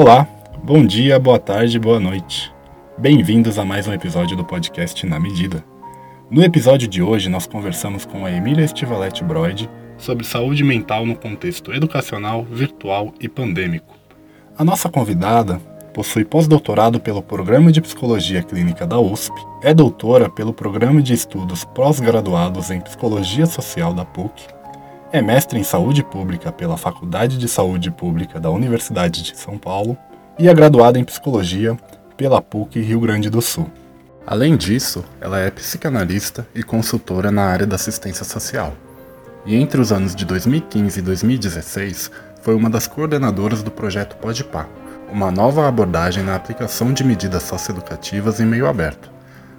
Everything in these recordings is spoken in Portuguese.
Olá, bom dia, boa tarde, boa noite. Bem-vindos a mais um episódio do podcast Na Medida. No episódio de hoje, nós conversamos com a Emília Estivalete Broid sobre saúde mental no contexto educacional, virtual e pandêmico. A nossa convidada possui pós-doutorado pelo Programa de Psicologia Clínica da USP, é doutora pelo Programa de Estudos Pós-Graduados em Psicologia Social da PUC, é mestre em Saúde Pública pela Faculdade de Saúde Pública da Universidade de São Paulo e é graduada em Psicologia pela PUC Rio Grande do Sul. Além disso, ela é psicanalista e consultora na área da assistência social. E entre os anos de 2015 e 2016, foi uma das coordenadoras do projeto Podpah, uma nova abordagem na aplicação de medidas socioeducativas em meio aberto.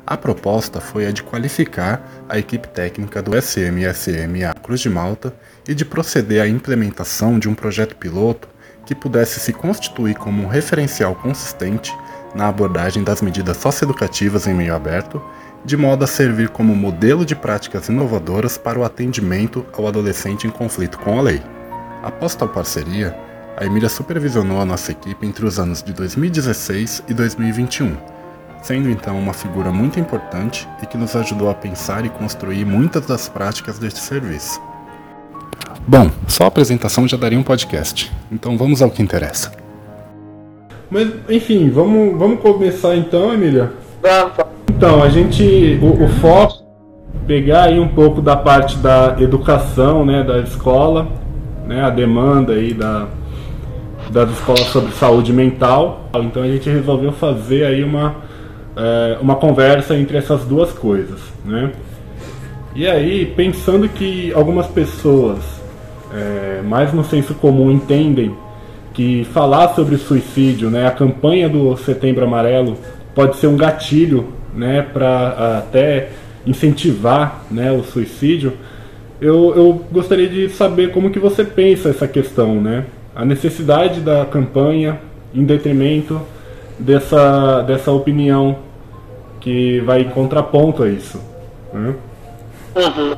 A proposta foi a de qualificar a equipe técnica do SMSMA Cruz de Malta e de proceder à implementação de um projeto piloto que pudesse se constituir como um referencial consistente na abordagem das medidas socioeducativas em meio aberto, de modo a servir como modelo de práticas inovadoras para o atendimento ao adolescente em conflito com a lei. Após tal parceria, a Emília supervisionou a nossa equipe entre os anos de 2016 e 2021, sendo então uma figura muito importante e que nos ajudou a pensar e construir muitas das práticas deste serviço. Bom, só a apresentação já daria um podcast, então vamos ao que interessa. Mas, enfim, vamos, vamos começar então, Emília? Vamos. Então, a gente, o, o foco, pegar aí um pouco da parte da educação, né, da escola, né, a demanda aí da, das escolas sobre saúde mental. Então a gente resolveu fazer aí uma, é, uma conversa entre essas duas coisas. Né? E aí, pensando que algumas pessoas, é, mais no senso comum, entendem que falar sobre suicídio, né, a campanha do Setembro Amarelo, pode ser um gatilho né, para até incentivar né, o suicídio, eu, eu gostaria de saber como que você pensa essa questão, né? a necessidade da campanha em detrimento dessa, dessa opinião que vai em contraponto a isso. Né? Uhum.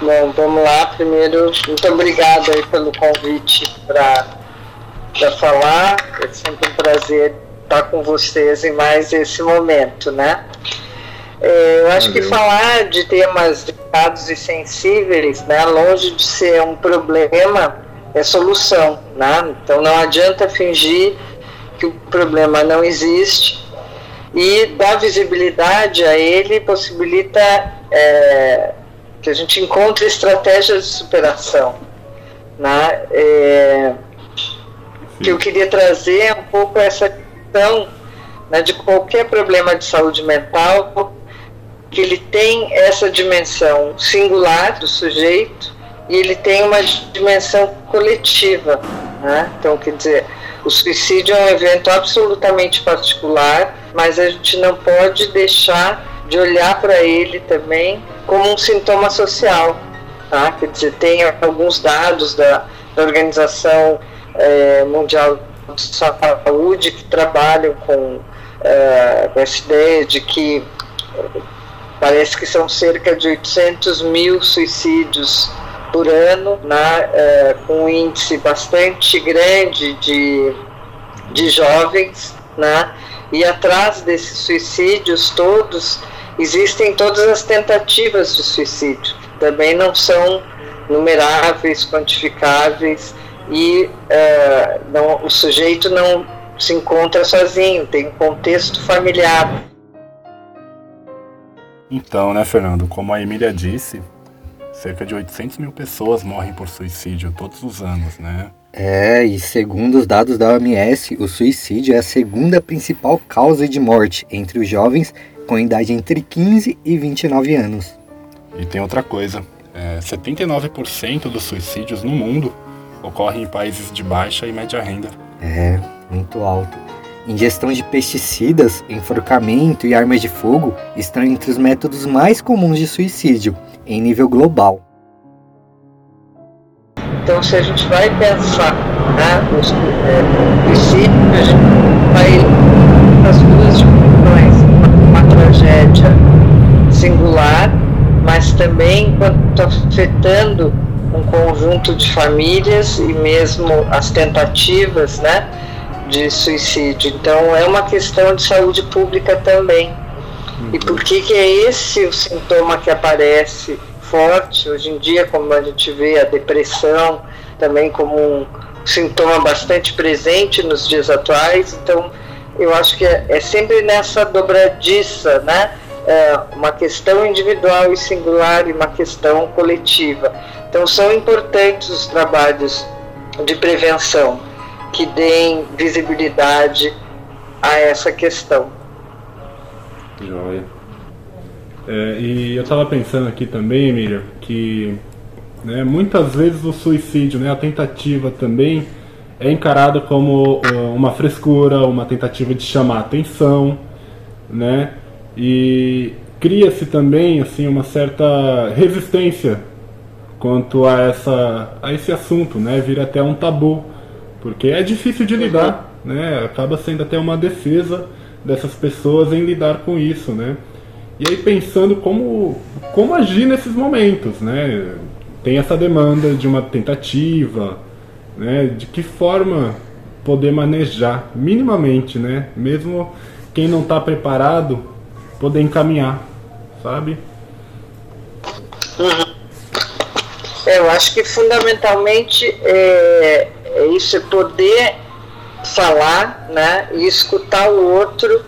Bom, vamos lá. Primeiro, muito obrigada aí pelo convite para falar. É sempre um prazer estar com vocês em mais esse momento, né? É, eu acho que falar de temas delicados e sensíveis, né, longe de ser um problema, é solução, né? Então não adianta fingir que o problema não existe e dar visibilidade a ele possibilita é, que a gente encontre estratégias de superação, né? É, que eu queria trazer um pouco essa questão né, de qualquer problema de saúde mental que ele tem essa dimensão singular do sujeito e ele tem uma dimensão coletiva. Né? Então, quer dizer, o suicídio é um evento absolutamente particular, mas a gente não pode deixar de olhar para ele também como um sintoma social. Tá? Quer dizer, tem alguns dados da, da Organização é, Mundial de Saúde que trabalham com, é, com essa ideia de que parece que são cerca de 800 mil suicídios por ano, né, é, com um índice bastante grande de, de jovens, né, e atrás desses suicídios todos existem todas as tentativas de suicídio, também não são numeráveis, quantificáveis, e é, não, o sujeito não se encontra sozinho, tem um contexto familiar. Então, né, Fernando, como a Emília disse, cerca de 800 mil pessoas morrem por suicídio todos os anos, né? É, e segundo os dados da OMS, o suicídio é a segunda principal causa de morte entre os jovens com idade entre 15 e 29 anos. E tem outra coisa: é, 79% dos suicídios no mundo ocorrem em países de baixa e média renda. É, muito alto. Ingestão de pesticidas, enforcamento e armas de fogo estão entre os métodos mais comuns de suicídio, em nível global. Então, se a gente vai pensar né, os é, princípios, vai as duas dimensões, uma, uma tragédia singular, mas também quanto afetando um conjunto de famílias e mesmo as tentativas, né, de suicídio. Então é uma questão de saúde pública também. E por que que é esse o sintoma que aparece forte hoje em dia, como a gente vê a depressão também como um sintoma bastante presente nos dias atuais. Então eu acho que é, é sempre nessa dobradiça, né? É uma questão individual e singular e uma questão coletiva. Então, são importantes os trabalhos de prevenção que deem visibilidade a essa questão. Joia. É, e eu estava pensando aqui também, Emília, que né, muitas vezes o suicídio, né, a tentativa também, é encarado como uma frescura, uma tentativa de chamar atenção, né? E cria-se também assim uma certa resistência quanto a essa a esse assunto, né? Vira até um tabu, porque é difícil de lidar, né? Acaba sendo até uma defesa dessas pessoas em lidar com isso, né? E aí pensando como como agir nesses momentos, né? Tem essa demanda de uma tentativa, né? De que forma poder manejar minimamente, né? Mesmo quem não está preparado poder encaminhar, sabe? Eu acho que fundamentalmente é, é isso, é poder falar né, e escutar o outro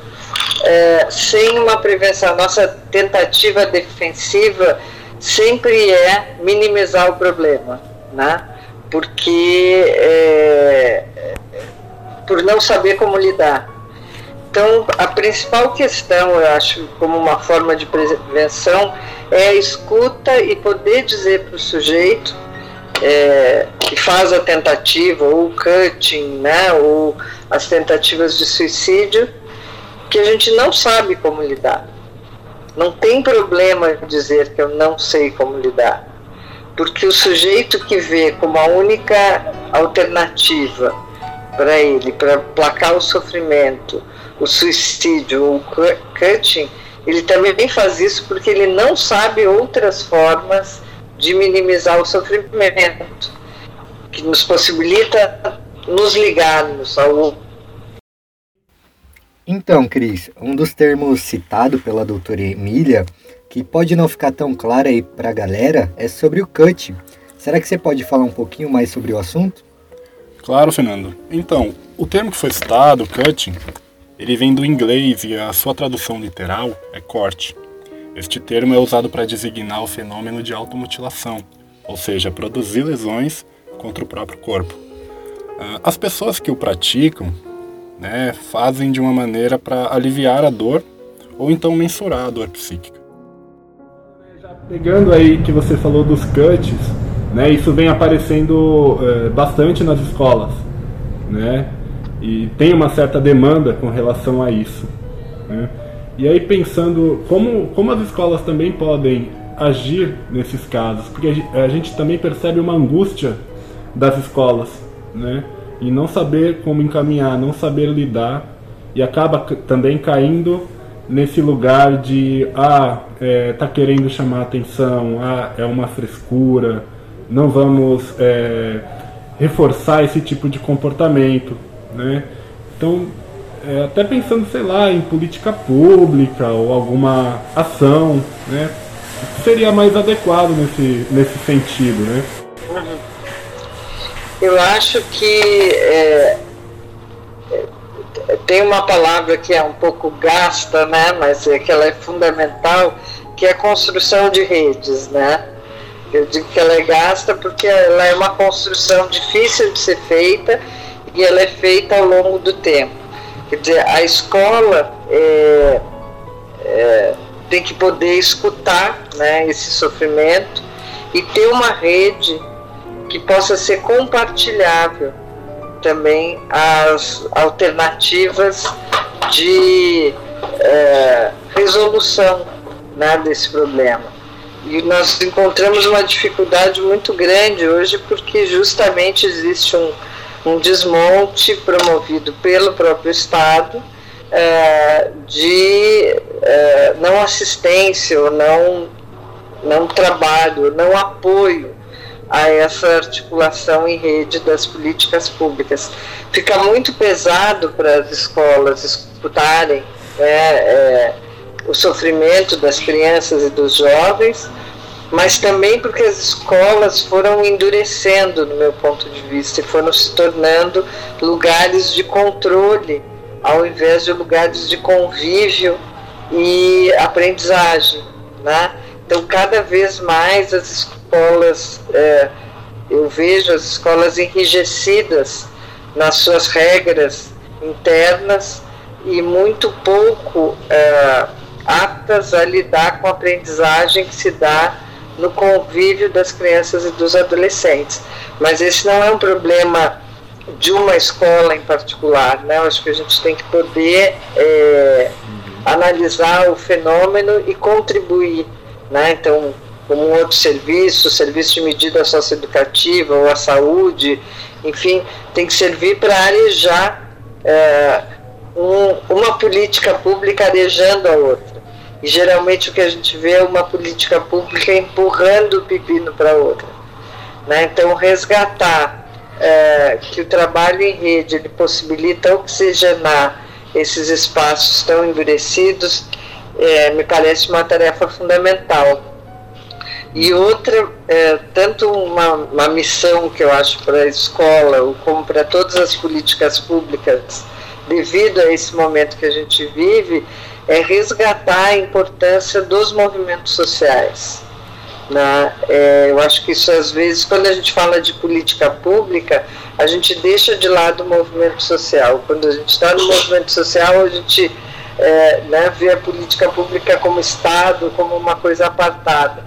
é, sem uma prevenção. Nossa tentativa defensiva sempre é minimizar o problema, né? porque é, por não saber como lidar. Então, a principal questão, eu acho, como uma forma de prevenção, é a escuta e poder dizer para o sujeito é, que faz a tentativa, ou o cutting, né, ou as tentativas de suicídio, que a gente não sabe como lidar. Não tem problema dizer que eu não sei como lidar, porque o sujeito que vê como a única alternativa para ele, para placar o sofrimento, o suicídio ou o cutting, ele também faz isso porque ele não sabe outras formas de minimizar o sofrimento, que nos possibilita nos ligarmos ao outro. Então, Cris, um dos termos citado pela doutora Emília, que pode não ficar tão claro aí para a galera, é sobre o cutting. Será que você pode falar um pouquinho mais sobre o assunto? Claro, Fernando. Então, o termo que foi citado, cutting, ele vem do inglês e a sua tradução literal é corte. Este termo é usado para designar o fenômeno de automutilação, ou seja, produzir lesões contra o próprio corpo. Ah, as pessoas que o praticam né, fazem de uma maneira para aliviar a dor ou então mensurar a dor psíquica. Pegando aí que você falou dos cuts, né, isso vem aparecendo é, bastante nas escolas, né? e tem uma certa demanda com relação a isso. Né? E aí pensando como, como as escolas também podem agir nesses casos, porque a gente também percebe uma angústia das escolas, né? E não saber como encaminhar, não saber lidar, e acaba também caindo nesse lugar de ah, é, tá querendo chamar atenção, ah, é uma frescura, não vamos é, reforçar esse tipo de comportamento. Né? Então, é, até pensando, sei lá, em política pública ou alguma ação, né? seria mais adequado nesse, nesse sentido, né? Uhum. Eu acho que é, é, tem uma palavra que é um pouco gasta, né? Mas é que ela é fundamental, que é a construção de redes, né? Eu digo que ela é gasta porque ela é uma construção difícil de ser feita e ela é feita ao longo do tempo. Quer dizer, a escola é, é, tem que poder escutar né, esse sofrimento e ter uma rede que possa ser compartilhável também as alternativas de é, resolução né, desse problema. E nós encontramos uma dificuldade muito grande hoje porque justamente existe um, um desmonte promovido pelo próprio Estado é, de é, não assistência ou não, não trabalho, não apoio a essa articulação em rede das políticas públicas. Fica muito pesado para as escolas escutarem né, é, o sofrimento das crianças e dos jovens, mas também porque as escolas foram endurecendo, no meu ponto de vista, e foram se tornando lugares de controle, ao invés de lugares de convívio e aprendizagem. Né? Então, cada vez mais as escolas, é, eu vejo as escolas enrijecidas nas suas regras internas e muito pouco é, aptas a lidar com a aprendizagem que se dá no convívio das crianças e dos adolescentes. Mas esse não é um problema de uma escola em particular, né? Eu acho que a gente tem que poder é, analisar o fenômeno e contribuir, né? Então, como um outro serviço, serviço de medida socioeducativa ou a saúde, enfim, tem que servir para arejar é, um, uma política pública arejando a outra. E geralmente o que a gente vê é uma política pública empurrando o pepino para outra. Né? Então, resgatar é, que o trabalho em rede ele possibilita oxigenar esses espaços tão endurecidos é, me parece uma tarefa fundamental. E outra, é, tanto uma, uma missão que eu acho para a escola, como para todas as políticas públicas, devido a esse momento que a gente vive, é resgatar a importância dos movimentos sociais. Né? É, eu acho que isso, às vezes, quando a gente fala de política pública, a gente deixa de lado o movimento social. Quando a gente está no movimento social, a gente é, né, vê a política pública como Estado, como uma coisa apartada.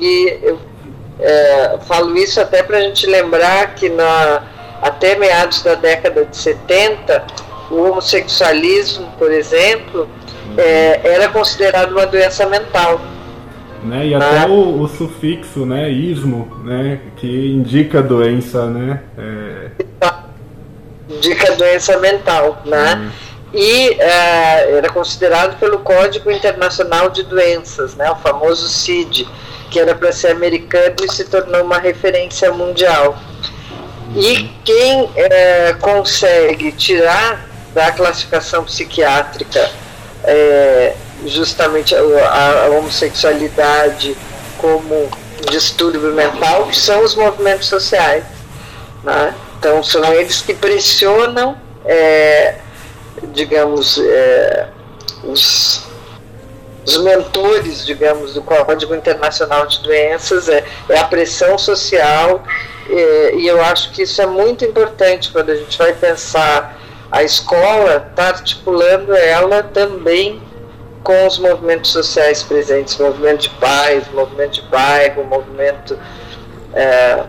E eu é, falo isso até para a gente lembrar que na, até meados da década de 70, o homossexualismo, por exemplo, é, era considerado uma doença mental. Né? E até ah. o, o, sufixo, né, ismo, né, que indica doença, né? É... Indica doença mental, né? Hum. E é, era considerado pelo Código Internacional de Doenças, né, o famoso CID, que era para ser americano e se tornou uma referência mundial. E uhum. quem é, consegue tirar da classificação psiquiátrica é, justamente a, a, homossexualidade como distúrbio mental, que são os movimentos sociais. Né? Então, são eles que pressionam, é, digamos, é, os, os mentores, digamos, do Código Internacional de Doenças, é, é a pressão social, é, e eu acho que isso é muito importante quando a gente vai pensar a escola está articulando ela também com os movimentos sociais presentes, movimento de paz, movimento de bairro, movimento é,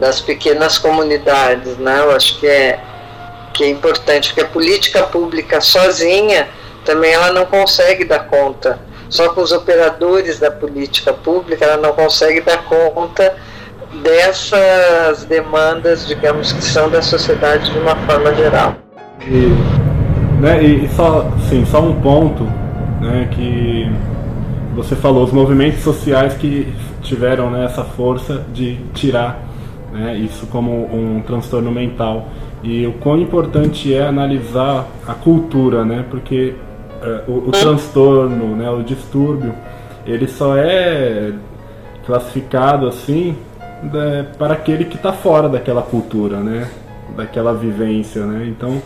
das pequenas comunidades, né? Eu acho que é que é importante, porque a política pública sozinha também ela não consegue dar conta. Só com os operadores da política pública ela não consegue dar conta dessas demandas, digamos, que são da sociedade de uma forma geral. E, né, e só, sim, só um ponto né, que você falou, os movimentos sociais que tiveram né, essa força de tirar né, isso como um transtorno mental. E o quão importante é analisar a cultura, né, porque é, o, o transtorno, né, o distúrbio, ele só é classificado assim né, para aquele que está fora daquela cultura, né, daquela vivência, né. Então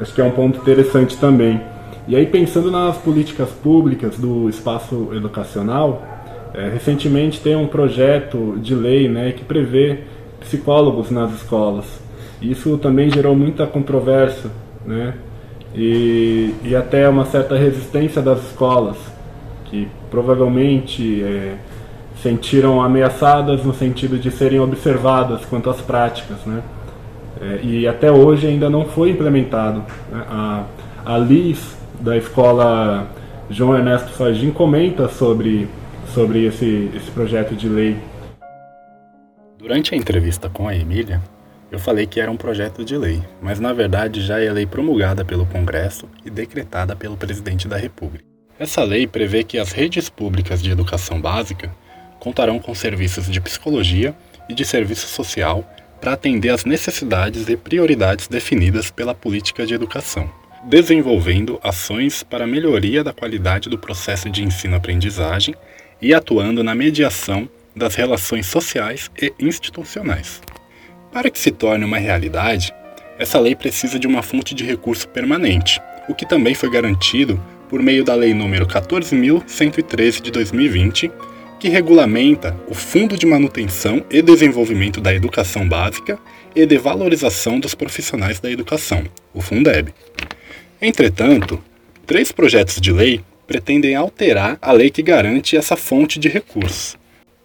Acho que é um ponto interessante também. E aí, pensando nas políticas públicas do espaço educacional, é, recentemente tem um projeto de lei né, que prevê psicólogos nas escolas. Isso também gerou muita controvérsia né, e, e até uma certa resistência das escolas, que provavelmente é, sentiram ameaçadas no sentido de serem observadas quanto às práticas. Né. É, e até hoje ainda não foi implementado. Né? A, a Liz, da escola João Ernesto Fagin, comenta sobre, sobre esse, esse projeto de lei. Durante a entrevista com a Emília, eu falei que era um projeto de lei, mas na verdade já é lei promulgada pelo Congresso e decretada pelo Presidente da República. Essa lei prevê que as redes públicas de educação básica contarão com serviços de psicologia e de serviço social para atender às necessidades e prioridades definidas pela política de educação, desenvolvendo ações para melhoria da qualidade do processo de ensino-aprendizagem e atuando na mediação das relações sociais e institucionais. Para que se torne uma realidade, essa lei precisa de uma fonte de recurso permanente, o que também foi garantido por meio da Lei nº 14.113 de 2020, que regulamenta o Fundo de Manutenção e Desenvolvimento da Educação Básica e de Valorização dos Profissionais da Educação, o Fundeb. Entretanto, três projetos de lei pretendem alterar a lei que garante essa fonte de recursos.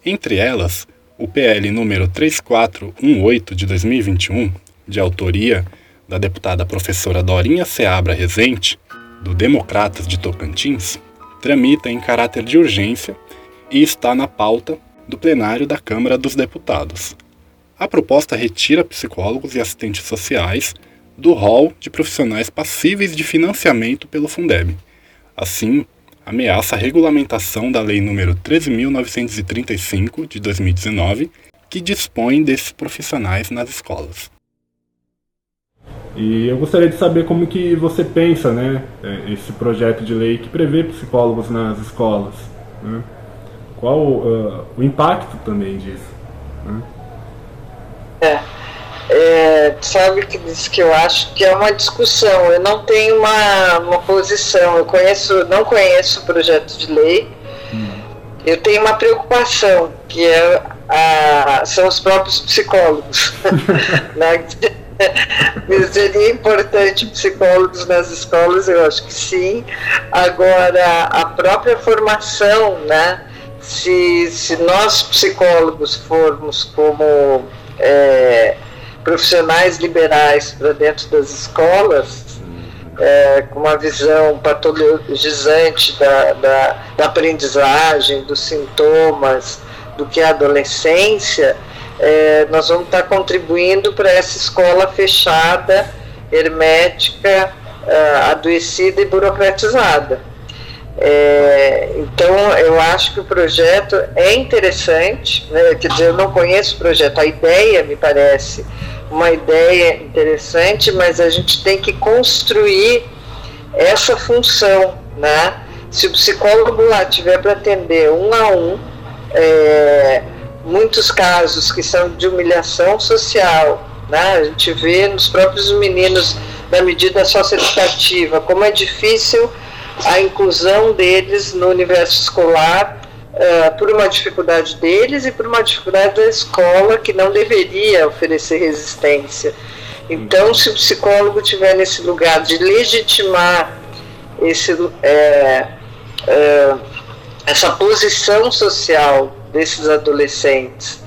Entre elas, o PL número 3418 de 2021, de autoria da deputada professora Dorinha Seabra Rezende, do Democratas de Tocantins, tramita em caráter de urgência e está na pauta do plenário da Câmara dos Deputados. A proposta retira psicólogos e assistentes sociais do rol de profissionais passíveis de financiamento pelo Fundeb. Assim, ameaça a regulamentação da Lei nº 13.935 de 2019, que dispõe desses profissionais nas escolas. E eu gostaria de saber como que você pensa, né, é, esse projeto de lei que prevê psicólogos nas escolas. Né? Qual uh, o impacto também disso? Né? É, é, sabe que diz que eu acho que é uma discussão. Eu não tenho uma, uma posição. Eu conheço, não conheço o projeto de lei. Hum. Eu tenho uma preocupação que é a, são os próprios psicólogos. né? Seria importante psicólogos nas escolas, eu acho que sim. Agora, a própria formação, né? Se, se nós psicólogos formos como é, profissionais liberais para dentro das escolas, é, com uma visão patologizante da, da, da aprendizagem, dos sintomas, do que é a adolescência, é, nós vamos estar contribuindo para essa escola fechada, hermética, uh, adoecida e burocratizada. É, então, eu acho que o projeto é interessante, né? quer dizer, eu não conheço o projeto, a ideia me parece uma ideia interessante, mas a gente tem que construir essa função, né? Se o psicólogo lá tiver para atender um a um, é, muitos casos que são de humilhação social, né? a gente vê nos próprios meninos da medida socioeducativa como é difícil a inclusão deles no universo escolar uh, por uma dificuldade deles e por uma dificuldade da escola que não deveria oferecer resistência. Então, se o psicólogo tiver nesse lugar de legitimar esse, é, é, essa posição social desses adolescentes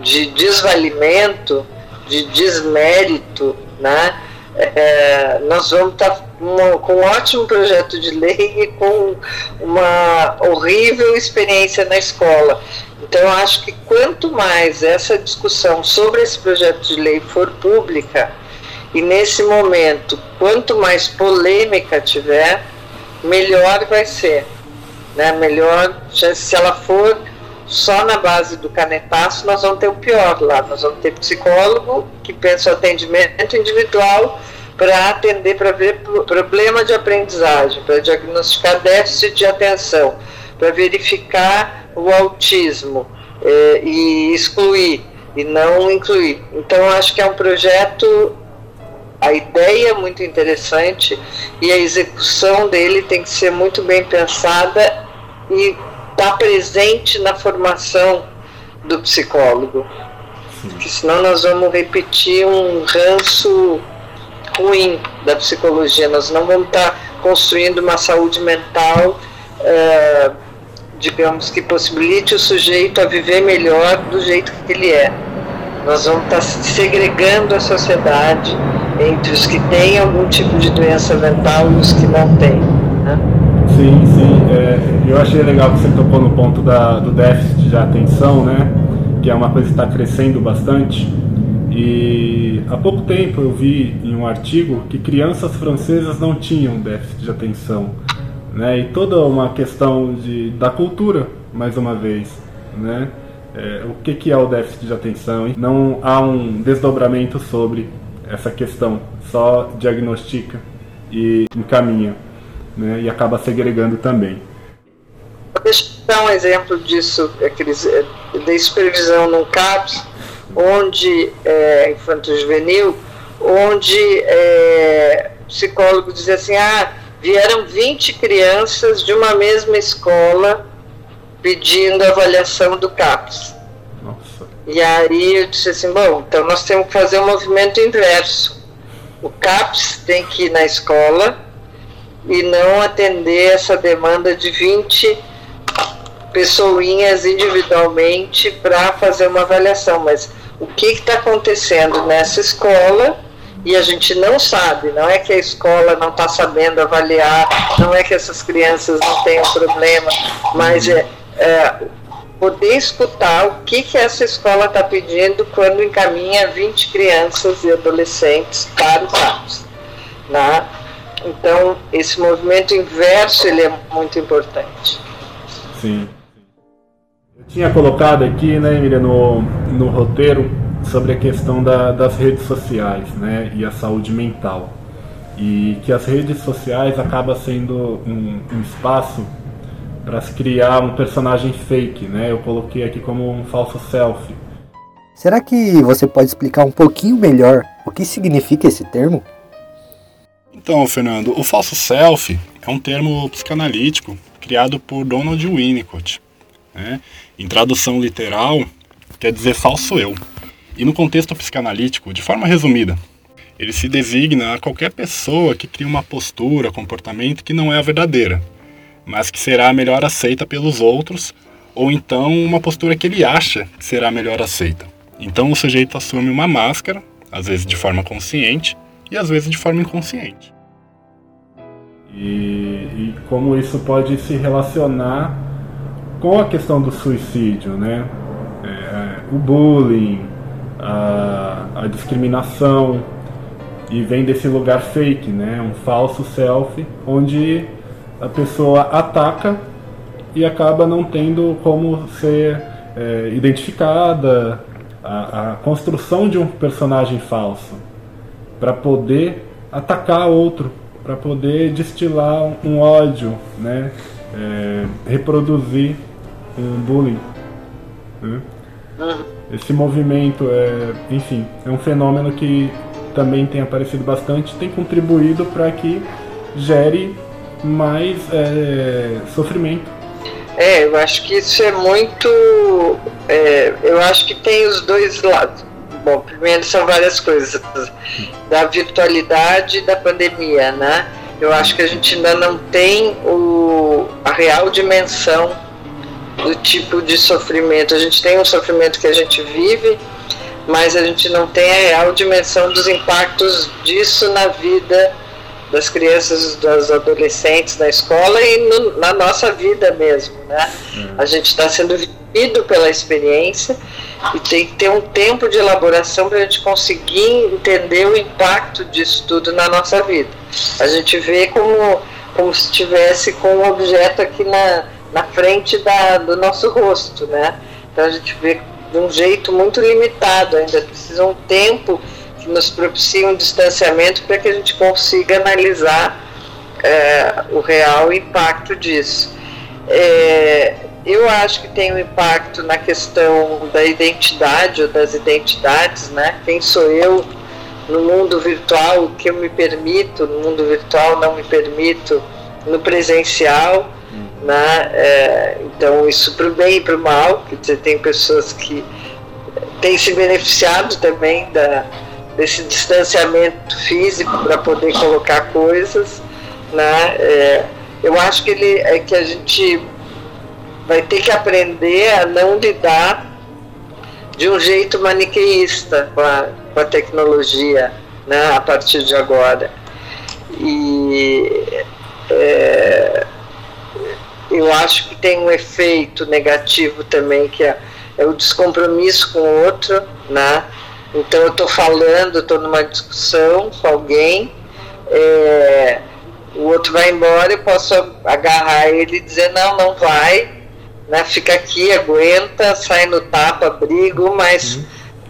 de desvalimento, de desmérito, né? É, nós vamos estar tá com um ótimo projeto de lei e com uma horrível experiência na escola. Então, eu acho que quanto mais essa discussão sobre esse projeto de lei for pública, e nesse momento, quanto mais polêmica tiver, melhor vai ser. Né? Melhor, se ela for só na base do canetaço nós vamos ter o pior lá. Nós vamos ter psicólogo que pensa o atendimento individual para atender, para ver problema de aprendizagem, para diagnosticar déficit de atenção, para verificar o autismo eh, e excluir e não incluir. Então acho que é um projeto, a ideia é muito interessante e a execução dele tem que ser muito bem pensada e estar tá presente na formação do psicólogo. Porque senão nós vamos repetir um ranço ruim da psicologia. Nós não vamos estar construindo uma saúde mental, é, digamos, que possibilite o sujeito a viver melhor do jeito que ele é. Nós vamos estar segregando a sociedade entre os que têm algum tipo de doença mental e os que não têm. Né? Sim, sim. É, eu achei legal que você tocou no ponto da, do déficit de atenção, né? Que é uma coisa que está crescendo bastante. E há pouco tempo eu vi em um artigo que crianças francesas não tinham déficit de atenção. Né? E toda uma questão de, da cultura, mais uma vez. Né? é, o que, que é o déficit de atenção. Não há um desdobramento sobre essa questão, só diagnostica e encaminha, né, e acaba segregando também. Deixa eu dar um exemplo disso, aqueles, é, de supervisão no CAPS, onde, é, infanto-juvenil, onde é, o psicólogo dizia assim, ah, vieram 20 crianças de uma mesma escola pedindo avaliação do CAPS. Nossa. E aí eu disse assim, bom, então nós temos que fazer um movimento inverso. O CAPS tem que ir na escola e não atender essa demanda de 20 pessoinhas individualmente para fazer uma avaliação, mas o que está acontecendo nessa escola e a gente não sabe, não é que a escola não está sabendo avaliar, não é que essas crianças não têm problema, mas é, é poder escutar o que, que essa escola está pedindo quando encaminha 20 crianças e adolescentes para os atos. Né? Então, esse movimento inverso ele é muito importante. Sim. Tinha colocado aqui, né, Emília, no, no roteiro sobre a questão da, das redes sociais né, e a saúde mental. E que as redes sociais acaba sendo um, um espaço para se criar um personagem fake, né? Eu coloquei aqui como um falso selfie. Será que você pode explicar um pouquinho melhor o que significa esse termo? Então, Fernando, o falso selfie é um termo psicanalítico criado por Donald Winnicott. Né? Em tradução literal, quer dizer falso eu. E no contexto psicanalítico, de forma resumida, ele se designa a qualquer pessoa que cria uma postura, comportamento que não é a verdadeira, mas que será melhor aceita pelos outros, ou então uma postura que ele acha que será melhor aceita. Então o sujeito assume uma máscara, às vezes de forma consciente e às vezes de forma inconsciente. E, e como isso pode se relacionar com a questão do suicídio, né? É, o bullying, a, a discriminação e vem desse lugar fake, né? Um falso self, onde a pessoa ataca e acaba não tendo como ser é, identificada a, a, construção de um personagem falso para poder atacar outro, para poder destilar um, um ódio, né? É, reproduzir um bullying. Né? Esse movimento, é, enfim, é um fenômeno que também tem aparecido bastante, tem contribuído para que gere mais é, sofrimento. É, eu acho que isso é muito. É, eu acho que tem os dois lados. Bom, primeiro são várias coisas da virtualidade e da pandemia, né? Eu acho que a gente ainda não tem o, a real dimensão do tipo de sofrimento. A gente tem um sofrimento que a gente vive, mas a gente não tem a real dimensão dos impactos disso na vida das crianças, dos adolescentes na escola e no, na nossa vida mesmo, né? Uhum. A gente está sendo vivido pela experiência e tem que ter um tempo de elaboração para a gente conseguir entender o impacto disso tudo na nossa vida. A gente vê como, como se estivesse com um objeto aqui na, na frente da, do nosso rosto, né? Então a gente vê de um jeito muito limitado, ainda precisa um tempo que nos propicie um distanciamento para que a gente consiga analisar é, o real impacto disso. É, eu acho que tem um impacto na questão da identidade ou das identidades, né? Quem sou eu no mundo virtual, o que eu me permito no mundo virtual, não me permito no presencial. Né? É, então, isso para o bem e para o mal, quer dizer, tem pessoas que têm se beneficiado também da, desse distanciamento físico para poder colocar coisas. Né? É, eu acho que, ele, é que a gente vai ter que aprender a não lidar de um jeito maniqueísta com a, com a tecnologia né, a partir de agora. E é, eu acho que tem um efeito negativo também, que é, é o descompromisso com o outro, né? Então eu estou falando, estou numa discussão com alguém, é, o outro vai embora, eu posso agarrar ele e dizer não, não vai, né? Fica aqui, aguenta, sai no tapa, brigo, mas uhum.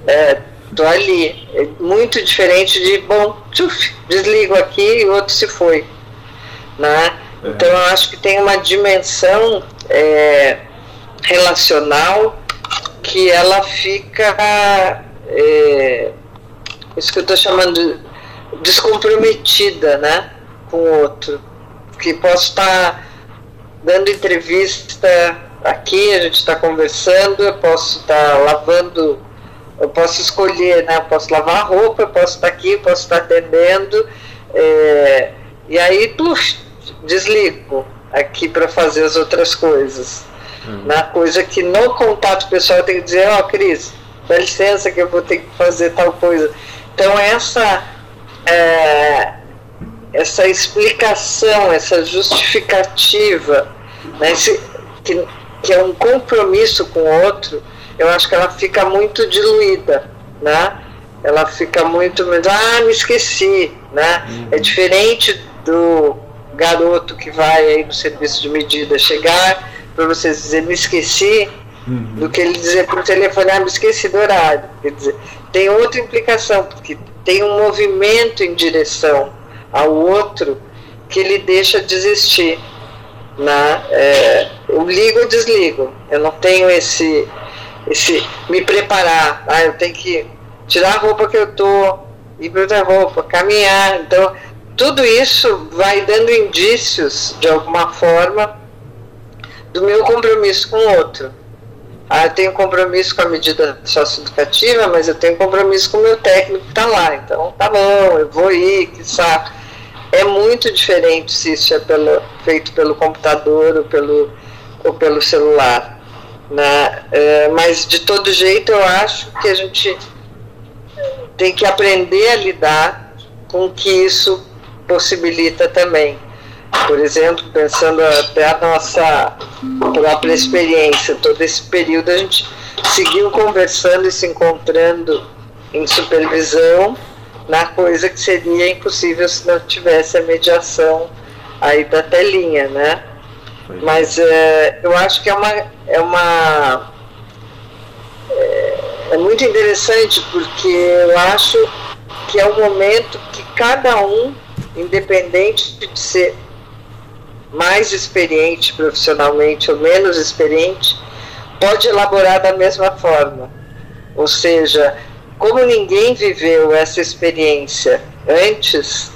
é, tô ali. É muito diferente de, bom, tchuf, desligo aqui e o outro se foi. Né? Então eu acho que tem uma dimensão é, relacional que ela fica é, isso que eu estou chamando de descomprometida né, com o outro. Que posso estar tá dando entrevista aqui, a gente está conversando, eu posso estar tá lavando, eu posso escolher, né? Eu posso lavar roupa, eu posso estar tá aqui, eu posso estar atendendo, é, e aí, puf, desligo aqui para fazer as outras coisas. Uhum. Na coisa que no contato pessoal tenho que dizer, ó, oh, Cris, dá licença que eu vou ter que fazer tal coisa. Então essa é, essa explicação, essa justificativa, né, esse, que, que é um compromisso com o outro, eu acho que ela fica muito diluída, né? Ela fica muito, ah, me esqueci, né? Uhum. É diferente do garoto que vai aí no serviço de medida chegar para você dizer me esqueci uhum. do que ele dizer por telefone ah, me esqueci do horário quer dizer tem outra implicação porque tem um movimento em direção ao outro que ele deixa desistir né? É, eu ligo ou desligo eu não tenho esse esse me preparar ah, eu tenho que tirar a roupa que eu tô ir para outra roupa caminhar então tudo isso vai dando indícios, de alguma forma, do meu compromisso com o outro. Ah, eu tenho compromisso com a medida socioeducativa, mas eu tenho compromisso com o meu técnico que está lá. Então, tá bom, eu vou ir, que saco. É muito diferente se isso é pelo, feito pelo computador ou pelo, ou pelo celular. Né? É, mas, de todo jeito, eu acho que a gente tem que aprender a lidar com que isso possibilita também. Por exemplo, pensando até a nossa própria experiência, todo esse período a gente seguiu conversando e se encontrando em supervisão na coisa que seria impossível se não tivesse a mediação aí da telinha, né? Mas é, eu acho que é uma, é uma é, é muito interessante porque eu acho que é o momento que cada um independente de ser mais experiente profissionalmente ou menos experiente, pode elaborar da mesma forma. Ou seja, como ninguém viveu essa experiência antes,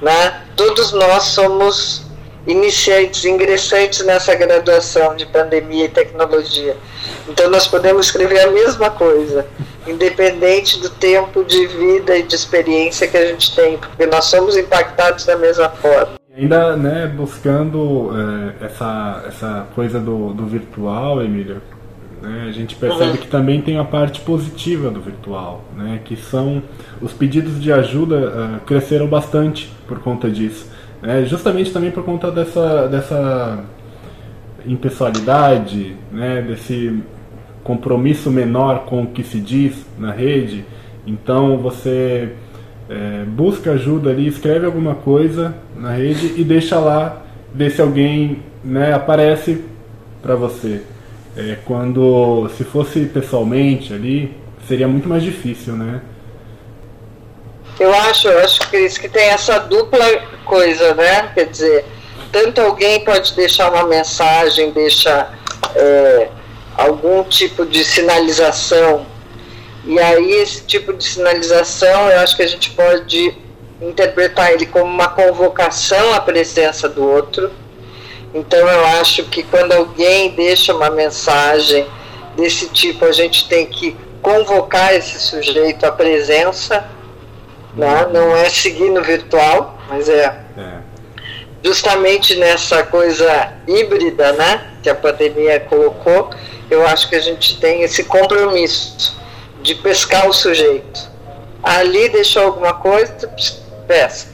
né, todos nós somos iniciantes, ingressantes nessa graduação de pandemia e tecnologia. Então nós podemos escrever a mesma coisa, independente do tempo de vida e de experiência que a gente tem, porque nós somos impactados da mesma forma. Ainda né, buscando é, essa, essa coisa do, do virtual, Emília, né, a gente percebe uhum. que também tem a parte positiva do virtual, né, que são os pedidos de ajuda uh, cresceram bastante por conta disso. Né, justamente também por conta dessa, dessa impessoalidade, né, desse compromisso menor com o que se diz na rede. Então você é, busca ajuda ali, escreve alguma coisa na rede e deixa lá, ver se alguém né, aparece para você. É, quando se fosse pessoalmente ali, seria muito mais difícil, né? Eu acho, eu acho que isso que tem essa dupla coisa, né? Quer dizer, tanto alguém pode deixar uma mensagem, deixa é, algum tipo de sinalização. E aí esse tipo de sinalização, eu acho que a gente pode interpretar ele como uma convocação à presença do outro. Então eu acho que quando alguém deixa uma mensagem desse tipo, a gente tem que convocar esse sujeito à presença, né? não é seguir no virtual, mas é, é justamente nessa coisa híbrida, né, que a pandemia colocou, eu acho que a gente tem esse compromisso de pescar o sujeito. Ali deixou alguma coisa, pesca.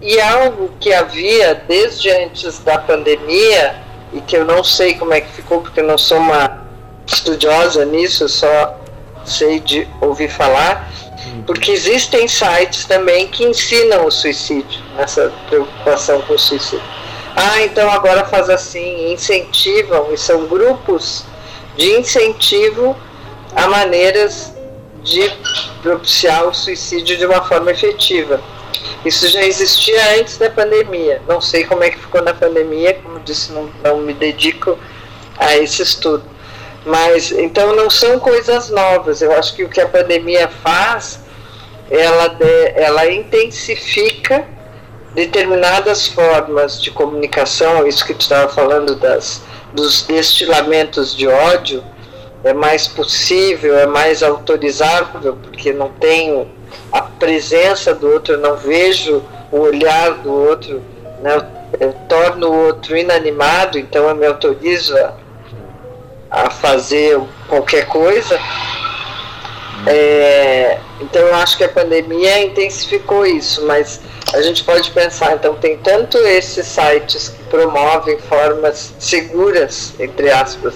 E algo que havia desde antes da pandemia, e que eu não sei como é que ficou, porque eu não sou uma estudiosa nisso, eu só sei de ouvir falar, porque existem sites também que ensinam o suicídio, essa preocupação com o suicídio. ah, então agora faz assim, incentivam, e são grupos de incentivo a maneiras de propiciar o suicídio de uma forma efetiva. Isso já existia antes da pandemia. Não sei como é que ficou na pandemia, como disse, não, não me dedico a esse estudo. Mas então não são coisas novas. Eu acho que o que a pandemia faz, ela, ela intensifica determinadas formas de comunicação, isso que tu estava falando das, dos destilamentos de ódio, é mais possível, é mais autorizável, porque não tenho a presença do outro, eu não vejo o olhar do outro, né? eu torno o outro inanimado, então eu me autorizo a, a fazer qualquer coisa. É, então eu acho que a pandemia intensificou isso, mas a gente pode pensar, então tem tanto esses sites que promovem formas seguras, entre aspas,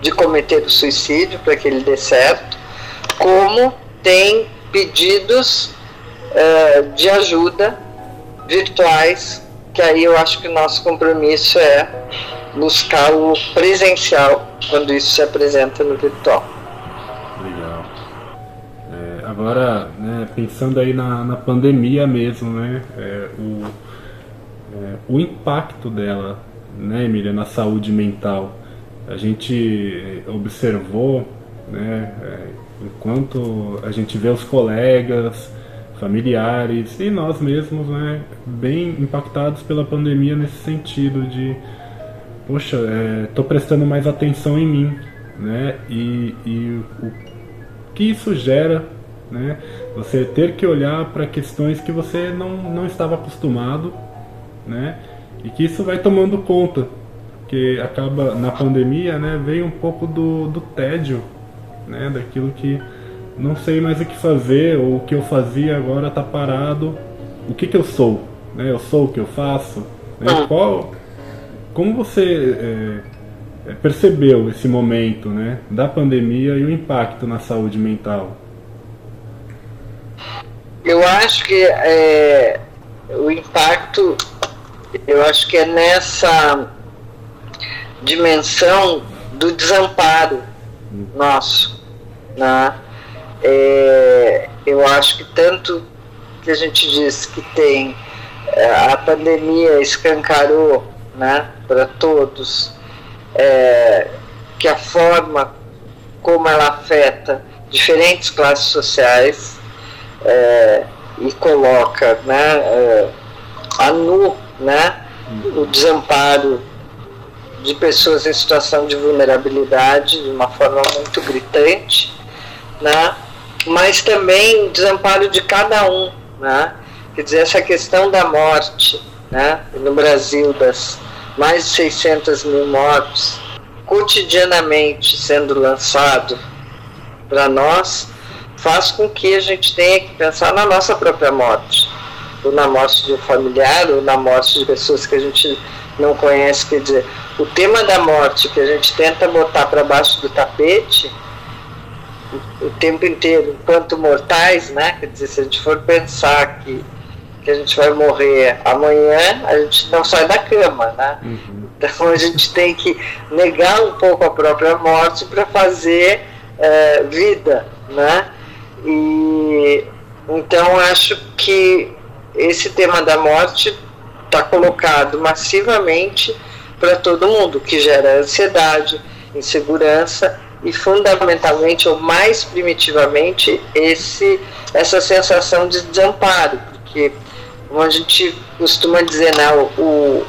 de cometer o suicídio para que ele dê certo, como tem pedidos uh, de ajuda virtuais, que aí eu acho que o nosso compromisso é buscar o presencial quando isso se apresenta no virtual. Legal. É, agora, né, pensando aí na, na pandemia mesmo, né, é, o, é, o impacto dela, né, Emília, na saúde mental a gente observou, né, é, enquanto a gente vê os colegas, familiares e nós mesmos, né, bem impactados pela pandemia nesse sentido de, poxa, estou é, prestando mais atenção em mim, né, e, e o que isso gera, né, você ter que olhar para questões que você não, não estava acostumado, né, e que isso vai tomando conta porque acaba na pandemia, né, veio um pouco do, do tédio, né, daquilo que não sei mais o que fazer, ou o que eu fazia agora está parado. O que, que eu sou? Né? Eu sou o que eu faço? Né? Ah. Qual, como você é, percebeu esse momento né, da pandemia e o impacto na saúde mental? Eu acho que é, o impacto, eu acho que é nessa dimensão do desamparo nosso. Né? É, eu acho que tanto que a gente diz que tem é, a pandemia escancarou né, para todos é, que a forma como ela afeta diferentes classes sociais é, e coloca né, é, a nu né, o desamparo de pessoas em situação de vulnerabilidade de uma forma muito gritante, né? mas também o desamparo de cada um. Né? Quer dizer, essa questão da morte né? no Brasil, das mais de 600 mil mortes, cotidianamente sendo lançado para nós, faz com que a gente tenha que pensar na nossa própria morte, ou na morte de um familiar, ou na morte de pessoas que a gente não conhece, quer dizer, o tema da morte que a gente tenta botar para baixo do tapete o, tempo inteiro, enquanto mortais, né? Quer dizer, se a gente for pensar que, que a gente vai morrer amanhã, a gente não sai da cama, né? Uhum. Então a gente tem que negar um pouco a própria morte para fazer é, vida, né? E então acho que esse tema da morte está colocado massivamente para todo mundo, que gera ansiedade, insegurança e fundamentalmente ou mais primitivamente esse essa sensação de desamparo, porque como a gente costuma dizer, né, o,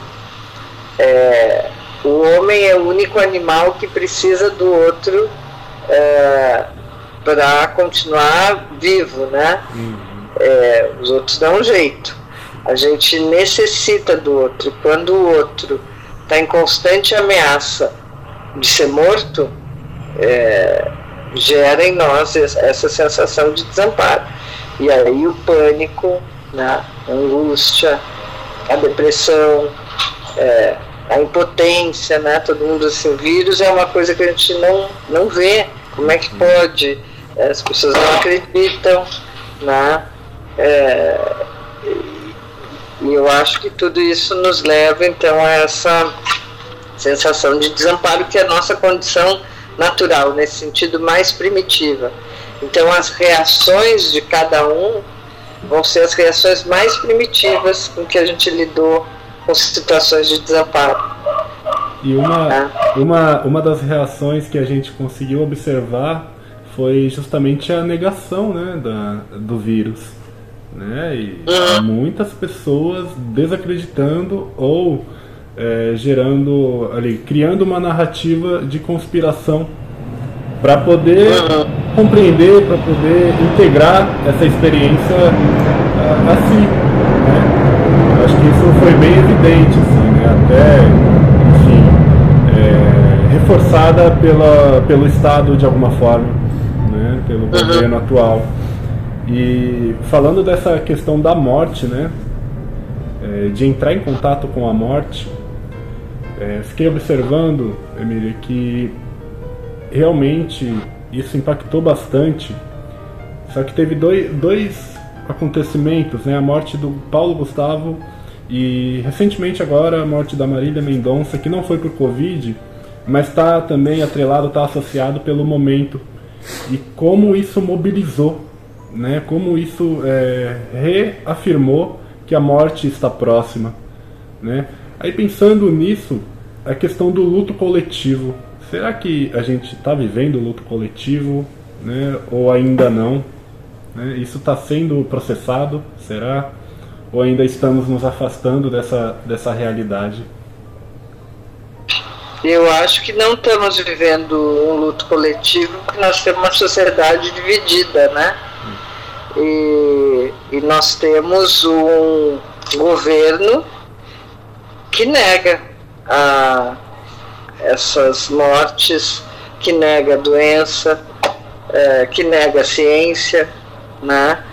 é, o homem é o único animal que precisa do outro é, para continuar vivo, né? Uhum. É, os outros dão um jeito. A gente necessita do outro. Quando o outro está em constante ameaça de ser morto, é, gera em nós essa sensação de desamparo. E aí o pânico, né, a angústia, a depressão, é, a impotência, né, todo mundo assim, o vírus é uma coisa que a gente não, não vê. Como é que pode? É, as pessoas não acreditam, né? É, E eu acho que tudo isso nos leva então a essa sensação de desamparo que é a nossa condição natural, nesse sentido mais primitiva. Então as reações de cada um vão ser as reações mais primitivas com que a gente lidou com situações de desamparo. E uma, é. uma, uma das reações que a gente conseguiu observar foi justamente a negação né, da, do vírus. Né? E uhum. muitas pessoas desacreditando ou é, gerando ali, criando uma narrativa de conspiração para poder uhum. compreender, para poder integrar essa experiência a, a si. Né? Acho que isso foi bem evidente, assim, né? até enfim, é, reforçada pela, pelo Estado de alguma forma, né? pelo governo atual. E falando dessa questão da morte, né? É, de entrar em contato com a morte, é, fiquei observando, Emília, que realmente isso impactou bastante. Só que teve dois, dois acontecimentos, né? A morte do Paulo Gustavo e recentemente agora a morte da Marília Mendonça, que não foi por Covid, mas está também atrelado, está associado pelo momento. E como isso mobilizou, né? Como isso é, reafirmou que a morte está próxima, né? Aí pensando nisso, a questão do luto coletivo. Será que a gente está vivendo o luto coletivo, né? Ou ainda não? Né? Isso está sendo processado? Será? Ou ainda estamos nos afastando dessa, dessa realidade? Eu acho que não estamos vivendo um luto coletivo, porque nós temos uma sociedade dividida, né? E, e nós temos um governo que nega a essas mortes, que nega a doença, é, que nega a ciência, né?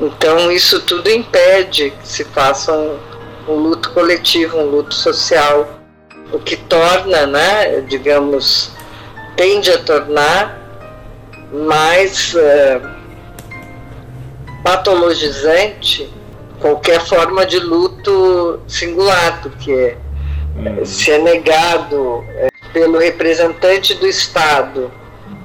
Então isso tudo impede que se faça um, um luto coletivo, um luto social, o que torna, né, digamos, tende a tornar mais é, patologizante qualquer forma de luto singular, porque Uhum. se é negado é, pelo representante do Estado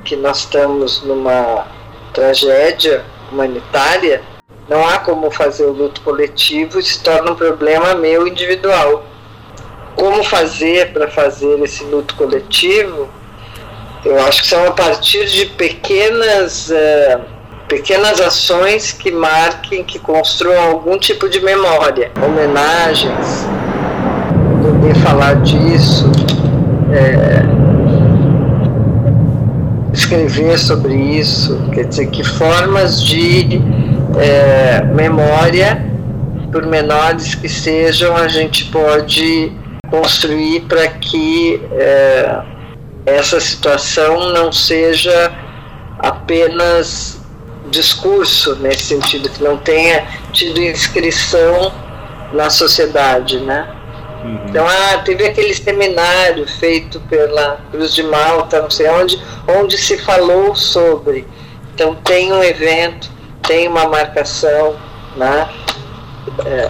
que nós estamos numa tragédia humanitária, não há como fazer o luto coletivo, se torna um problema meu individual. Como fazer para fazer esse luto coletivo? Eu acho que são a partir de pequenas, uh, pequenas ações que marquem, que construam algum tipo de memória, homenagens, poder falar disso, é, escrever sobre isso, quer dizer, que formas de é, memória, por menores que sejam, a gente pode construir para que é, essa situação não seja apenas discurso, nesse sentido, que não tenha tido inscrição na sociedade, né? Uhum. Então, ah, teve aquele seminário feito pela Cruz de Malta, não sei onde, onde se falou sobre. Então, tem um evento, tem uma marcação, né? É,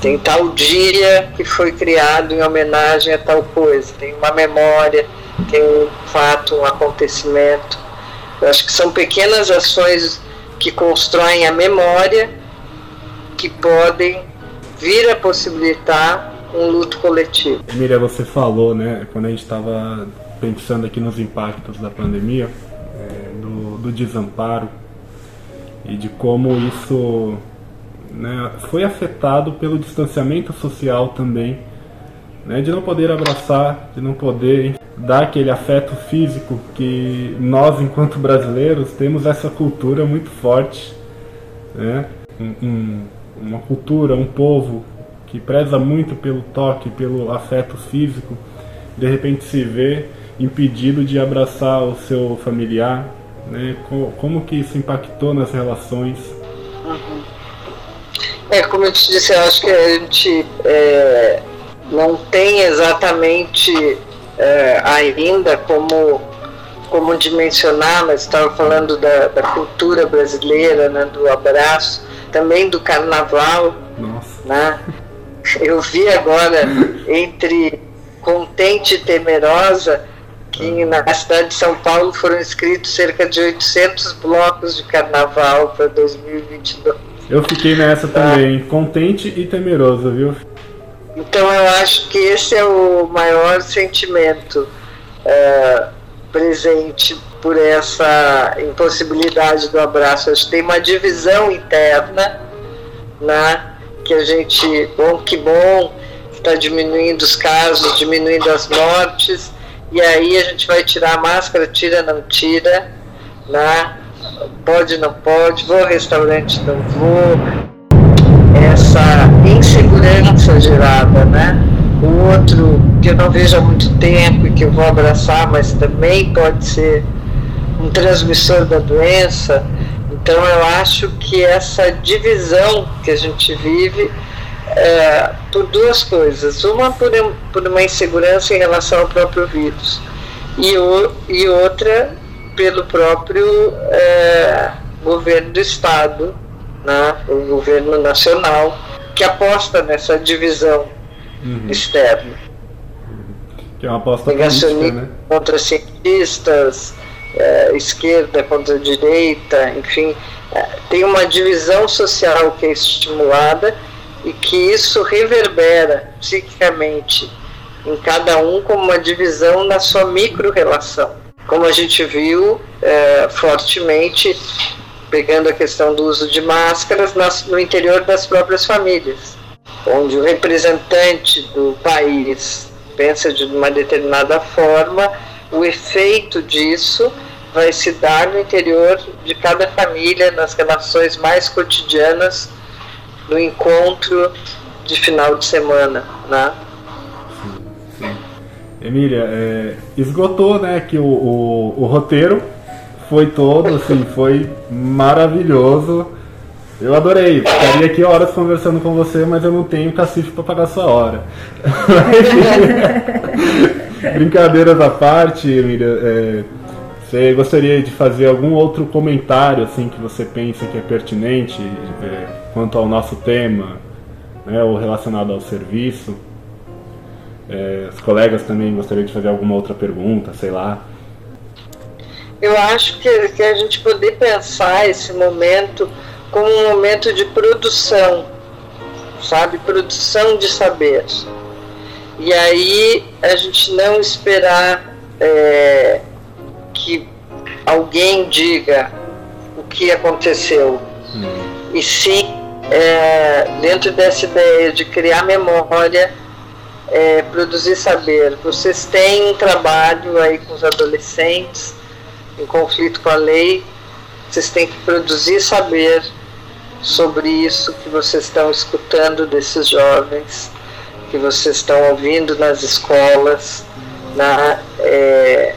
tem tal dia que foi criado em homenagem a tal coisa, tem uma memória, tem um fato, um acontecimento. Eu acho que são pequenas ações que constroem a memória que podem vir a possibilitar um luto coletivo. Emília, você falou, né, quando a gente estava pensando aqui nos impactos da pandemia, é, do, do, desamparo e de como isso né, foi afetado pelo distanciamento social também, né, de não poder abraçar, de não poder dar aquele afeto físico que nós, enquanto brasileiros, temos essa cultura muito forte, né, um, um, uma cultura, um povo que preza muito pelo toque, pelo afeto físico, de repente se vê impedido de abraçar o seu familiar, né? Como que isso impactou nas relações? Uhum. É, como eu te disse, eu acho que a gente é, não tem exatamente é, ainda como, como dimensionar, mas estava falando da, da cultura brasileira, né, do abraço, também do carnaval, Nossa. né? Eu vi agora entre contente e temerosa que na cidade de São Paulo foram inscritos cerca de 800 blocos de carnaval para 2022. Eu fiquei nessa também, contente e temeroso, viu? Então eu acho que esse é o maior sentimento é, presente por essa impossibilidade do abraço. Acho que tem uma divisão interna, né? Que a gente, bom que bom, está diminuindo os casos, diminuindo as mortes, e aí a gente vai tirar a máscara, tira, não tira, né? Pode, não pode, vou ao restaurante, não vou essa insegurança gerada, né? O outro que eu não vejo há muito tempo e que eu vou abraçar, mas também pode ser um transmissor da doença. Então eu acho que essa divisão que a gente vive é, por duas coisas. Uma por, por uma insegurança em relação ao próprio vírus e, o, e outra pelo próprio é, governo do Estado né, o governo nacional, que aposta nessa divisão uhum. externa. Que é uma aposta política, né? contra cientistas, é, esquerda contra direita, enfim, é, tem uma divisão social que é estimulada e que isso reverbera psiquicamente em cada um como uma divisão na sua micro-relação. Como a gente viu é, fortemente pegando a questão do uso de máscaras nas, no interior das próprias famílias, onde o representante do país pensa de uma determinada forma, o efeito disso vai se dar no interior de cada família, nas relações mais cotidianas, no encontro de final de semana, né? Sim, sim. Emília, é, esgotou né, que o, o, o roteiro foi todo, assim, foi maravilhoso. Eu adorei. Ficaria aqui horas conversando com você, mas eu não tenho cacife para pagar sua hora. Brincadeiras à parte, Miriam, é, você gostaria de fazer algum outro comentário assim que você pensa que é pertinente é, quanto ao nosso tema, né, ou relacionado ao serviço? É, os colegas também gostariam de fazer alguma outra pergunta, sei lá eu acho que, que a gente poder pensar esse momento como um momento de produção, sabe? Produção de saber. E aí a gente não esperar é, que alguém diga o que aconteceu. Hum. E sim, é, dentro dessa ideia de criar memória, é, produzir saber. Vocês têm um trabalho aí com os adolescentes em conflito com a lei, vocês têm que produzir saber sobre isso que vocês estão escutando desses jovens, que vocês estão ouvindo nas escolas. Na, é,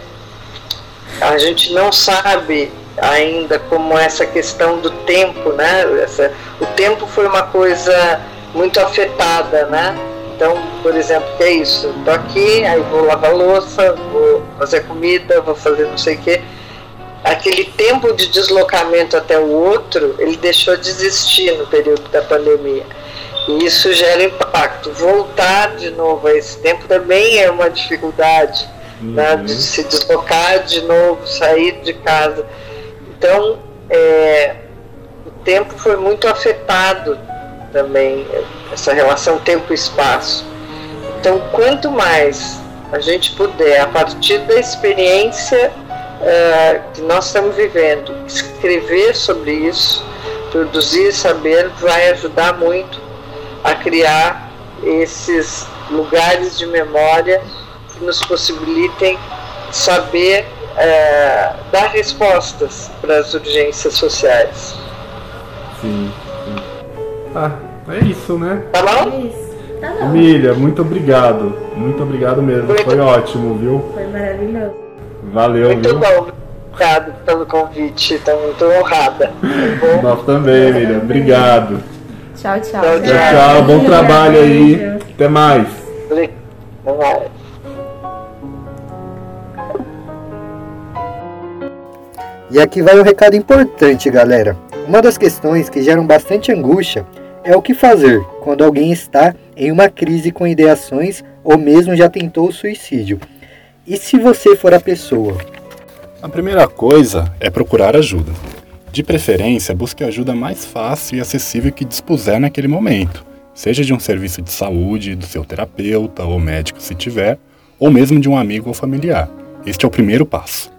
a gente não sabe ainda como essa questão do tempo, né? Essa, o tempo foi uma coisa muito afetada, né? Então, por exemplo, que é isso? Estou aqui, aí vou lavar louça, vou fazer comida, vou fazer não sei o quê aquele tempo de deslocamento até o outro, ele deixou de existir no período da pandemia. E isso gera impacto. Voltar de novo a esse tempo também é uma dificuldade, uhum. né, de se deslocar de novo, sair de casa. Então, é, o tempo foi muito afetado também, essa relação tempo-espaço. Então, quanto mais a gente puder, a partir da experiência uh, que nós estamos vivendo. Escrever sobre isso, produzir saber, vai ajudar muito a criar esses lugares de memória que nos possibilitem saber uh, dar respostas para as urgências sociais. Sim, sim. Ah, é isso, né? Tá bom? É isso. Tá bom. Emília, muito obrigado. Muito obrigado mesmo. Muito Foi ótimo, viu? Foi maravilhoso. Valeu, muito viu? bom. Obrigado pelo convite, estou muito honrada. Tá Nós também, Miriam. Obrigado. Tchau, tchau. Tchau, Tchau, tchau. Bom trabalho aí. Até mais. Até mais. E aqui vai um recado importante, galera. Uma das questões que geram bastante angústia é o que fazer quando alguém está em uma crise com ideações ou mesmo já tentou o suicídio. E se você for a pessoa? A primeira coisa é procurar ajuda. De preferência, busque ajuda mais fácil e acessível que dispuser naquele momento, seja de um serviço de saúde, do seu terapeuta ou médico se tiver, ou mesmo de um amigo ou familiar. Este é o primeiro passo.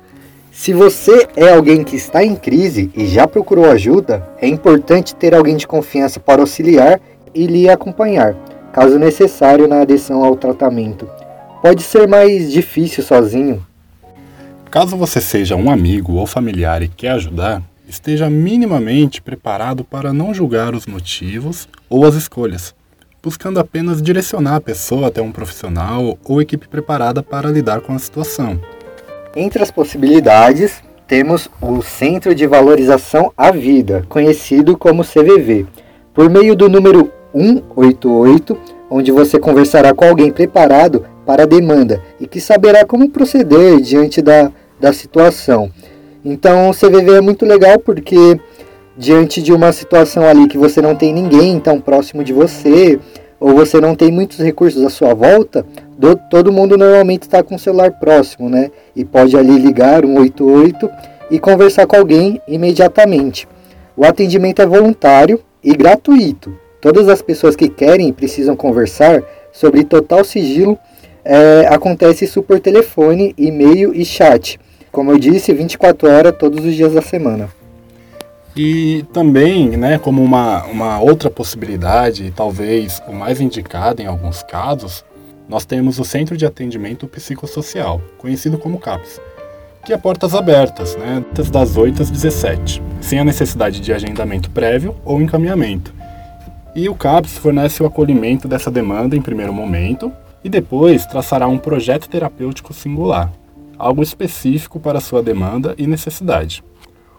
Se você é alguém que está em crise e já procurou ajuda, é importante ter alguém de confiança para auxiliar e lhe acompanhar, caso necessário na adesão ao tratamento. Pode ser mais difícil sozinho. Caso você seja um amigo ou familiar e quer ajudar, esteja minimamente preparado para não julgar os motivos ou as escolhas, buscando apenas direcionar a pessoa até um profissional ou equipe preparada para lidar com a situação. Entre as possibilidades, temos o Centro de Valorização à Vida, conhecido como CVV, por meio do número 188, onde você conversará com alguém preparado para a demanda e que saberá como proceder diante da, da situação. Então, o CVV é muito legal porque diante de uma situação ali que você não tem ninguém tão próximo de você, ou você não tem muitos recursos à sua volta, do, todo mundo normalmente está com o celular próximo, né? E pode ali ligar 188 e conversar com alguém imediatamente. O atendimento é voluntário e gratuito. Todas as pessoas que querem e precisam conversar sobre total sigilo é, acontece isso por telefone, e-mail e chat. Como eu disse, 24 horas todos os dias da semana. E também, né, como uma, uma outra possibilidade, talvez o mais indicado em alguns casos, nós temos o Centro de Atendimento Psicossocial, conhecido como CAPS, que é portas abertas, né, das 8 às 17, sem a necessidade de agendamento prévio ou encaminhamento. E o CAPS fornece o acolhimento dessa demanda em primeiro momento e depois traçará um projeto terapêutico singular, algo específico para sua demanda e necessidade.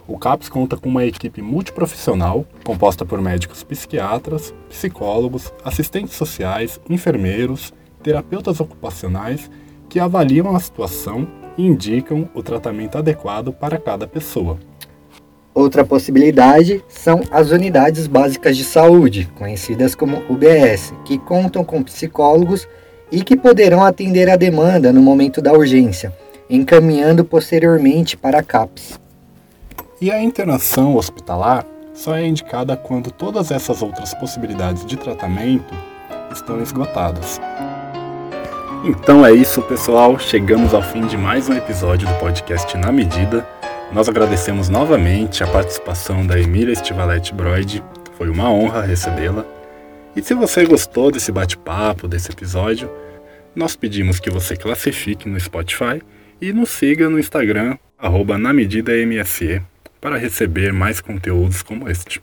O CAPS conta com uma equipe multiprofissional, composta por médicos psiquiatras, psicólogos, assistentes sociais, enfermeiros, terapeutas ocupacionais, que avaliam a situação e indicam o tratamento adequado para cada pessoa. Outra possibilidade são as unidades básicas de saúde, conhecidas como UBS, que contam com psicólogos e que poderão atender a demanda no momento da urgência, encaminhando posteriormente para a. E a internação hospitalar só é indicada quando todas essas outras possibilidades de tratamento estão esgotadas. Então é isso, pessoal. Chegamos ao fim de mais um episódio do podcast Na Medida. Nós agradecemos novamente a participação da Emília Estivalete Broid. Foi uma honra recebê-la. E se você gostou desse bate-papo, desse episódio, nós pedimos que você classifique no Spotify e nos siga no Instagram, arroba na medida MSE para receber mais conteúdos como este.